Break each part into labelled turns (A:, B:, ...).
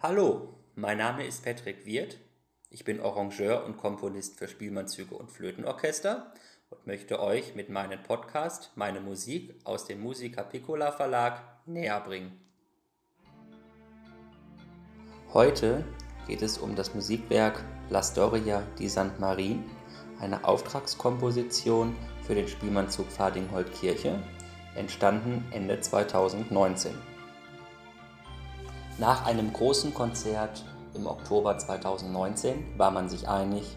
A: Hallo, mein Name ist Patrick Wirth. Ich bin Arrangeur und Komponist für Spielmannzüge und Flötenorchester und möchte euch mit meinem Podcast meine Musik aus dem Musica Piccola Verlag näher bringen. Heute geht es um das Musikwerk La Storia di St. Marin, eine Auftragskomposition für den Spielmannzug Fadinghold-Kirche, entstanden Ende 2019. Nach einem großen Konzert im Oktober 2019 war man sich einig,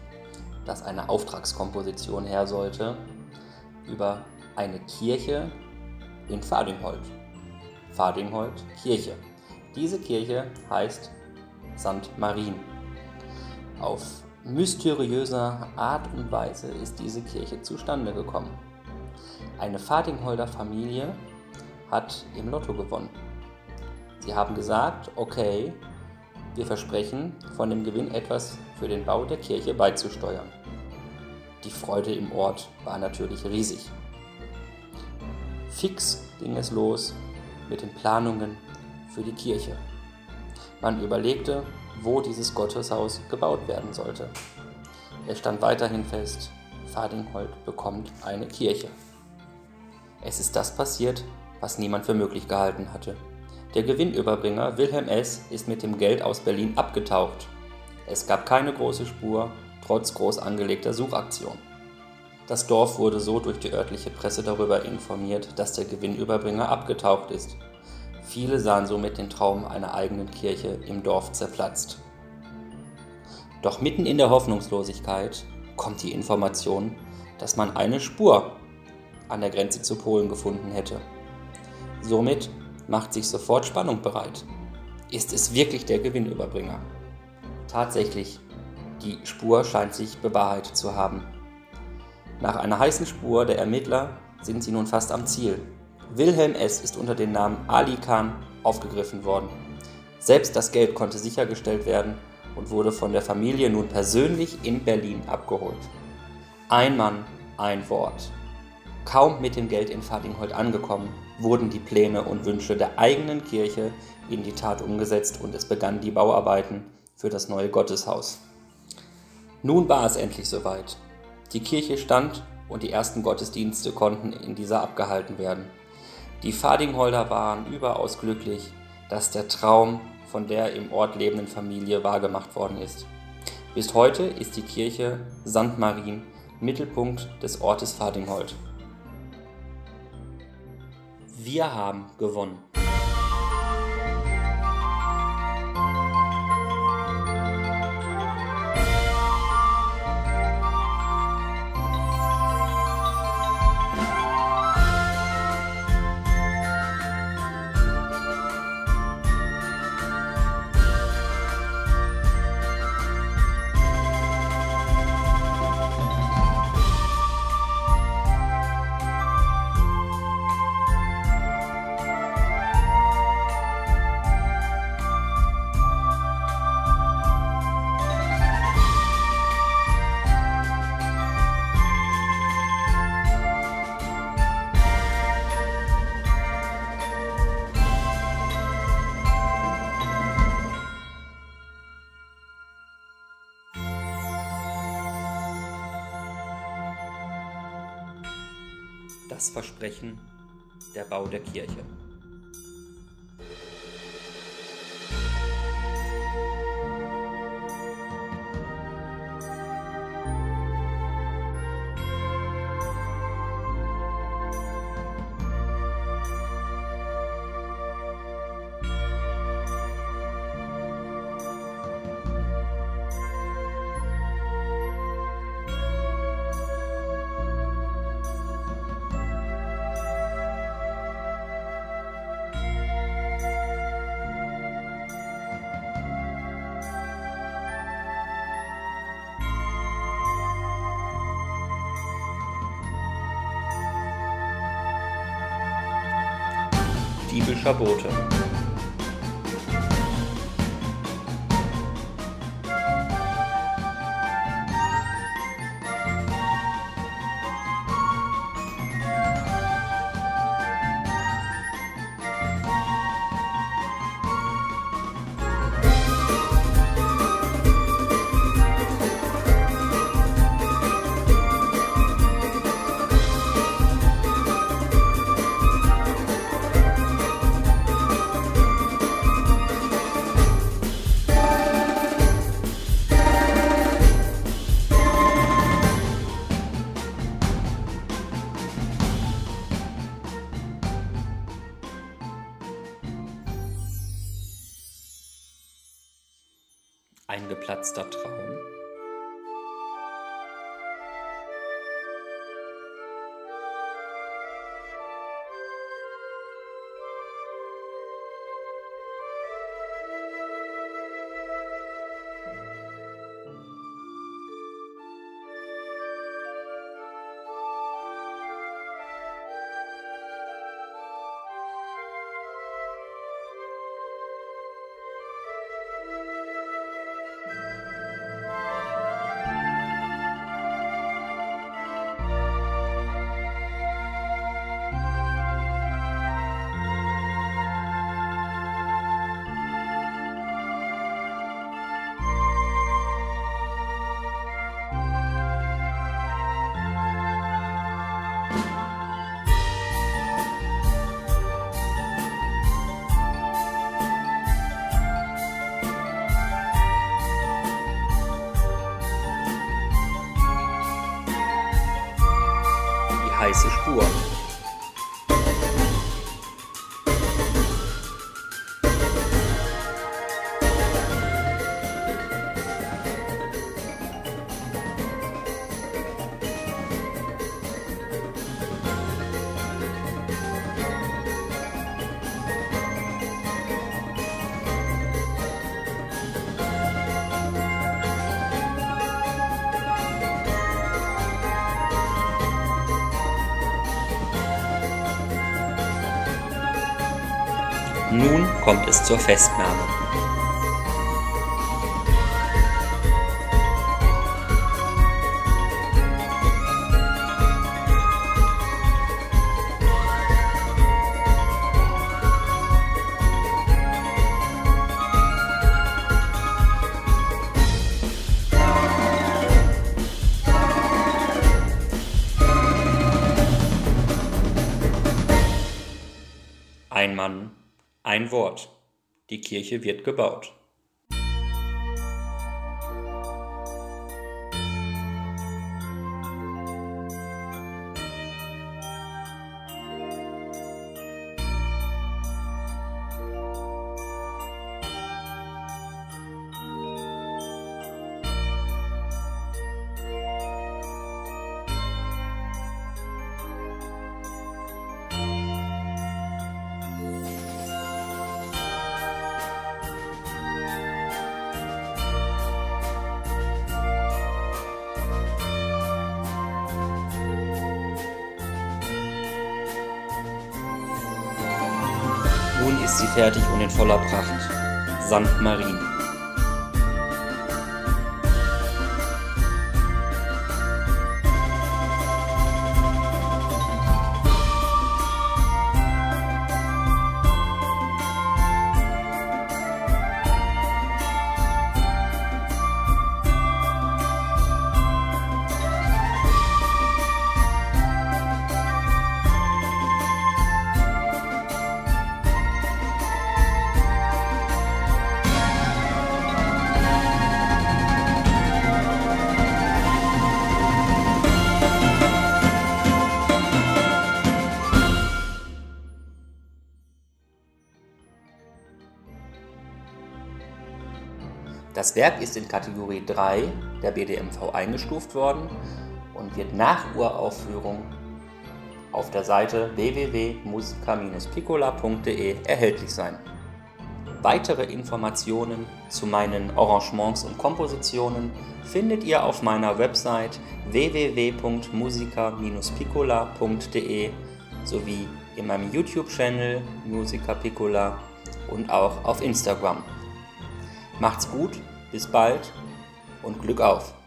A: dass eine Auftragskomposition her sollte über eine Kirche in Fadinghold. Fadinghold Kirche. Diese Kirche heißt St. Marin. Auf mysteriöser Art und Weise ist diese Kirche zustande gekommen. Eine Fadingholder Familie hat im Lotto gewonnen. Sie haben gesagt, okay, wir versprechen, von dem Gewinn etwas für den Bau der Kirche beizusteuern. Die Freude im Ort war natürlich riesig. Fix ging es los mit den Planungen für die Kirche. Man überlegte, wo dieses Gotteshaus gebaut werden sollte. Es stand weiterhin fest, Fadinghold bekommt eine Kirche. Es ist das passiert, was niemand für möglich gehalten hatte. Der Gewinnüberbringer Wilhelm S. ist mit dem Geld aus Berlin abgetaucht. Es gab keine große Spur, trotz groß angelegter Suchaktion. Das Dorf wurde so durch die örtliche Presse darüber informiert, dass der Gewinnüberbringer abgetaucht ist. Viele sahen somit den Traum einer eigenen Kirche im Dorf zerplatzt. Doch mitten in der Hoffnungslosigkeit kommt die Information, dass man eine Spur an der Grenze zu Polen gefunden hätte. Somit macht sich sofort Spannung bereit. Ist es wirklich der Gewinnüberbringer? Tatsächlich, die Spur scheint sich bewahrheitet zu haben. Nach einer heißen Spur der Ermittler sind sie nun fast am Ziel. Wilhelm S. ist unter dem Namen Ali Khan aufgegriffen worden. Selbst das Geld konnte sichergestellt werden und wurde von der Familie nun persönlich in Berlin abgeholt. Ein Mann, ein Wort. Kaum mit dem Geld in Fadinghold angekommen, wurden die Pläne und Wünsche der eigenen Kirche in die Tat umgesetzt und es begannen die Bauarbeiten für das neue Gotteshaus. Nun war es endlich soweit. Die Kirche stand und die ersten Gottesdienste konnten in dieser abgehalten werden. Die Fadingholder waren überaus glücklich, dass der Traum von der im Ort lebenden Familie wahrgemacht worden ist. Bis heute ist die Kirche St. Marien Mittelpunkt des Ortes Fadinghold. Wir haben gewonnen. Versprechen der Bau der Kirche. Diebischer Ein geplatzter Traum. Nun kommt es zur Festnahme. Ein Mann, ein Wort. Die Kirche wird gebaut. Nun ist sie fertig und in voller Pracht. St. Marien. Das Werk ist in Kategorie 3 der BDMV eingestuft worden und wird nach Uraufführung auf der Seite www.musica-piccola.de erhältlich sein. Weitere Informationen zu meinen Arrangements und Kompositionen findet ihr auf meiner Website www.musica-piccola.de sowie in meinem YouTube-Channel Musica Piccola und auch auf Instagram. Macht's gut, bis bald und Glück auf!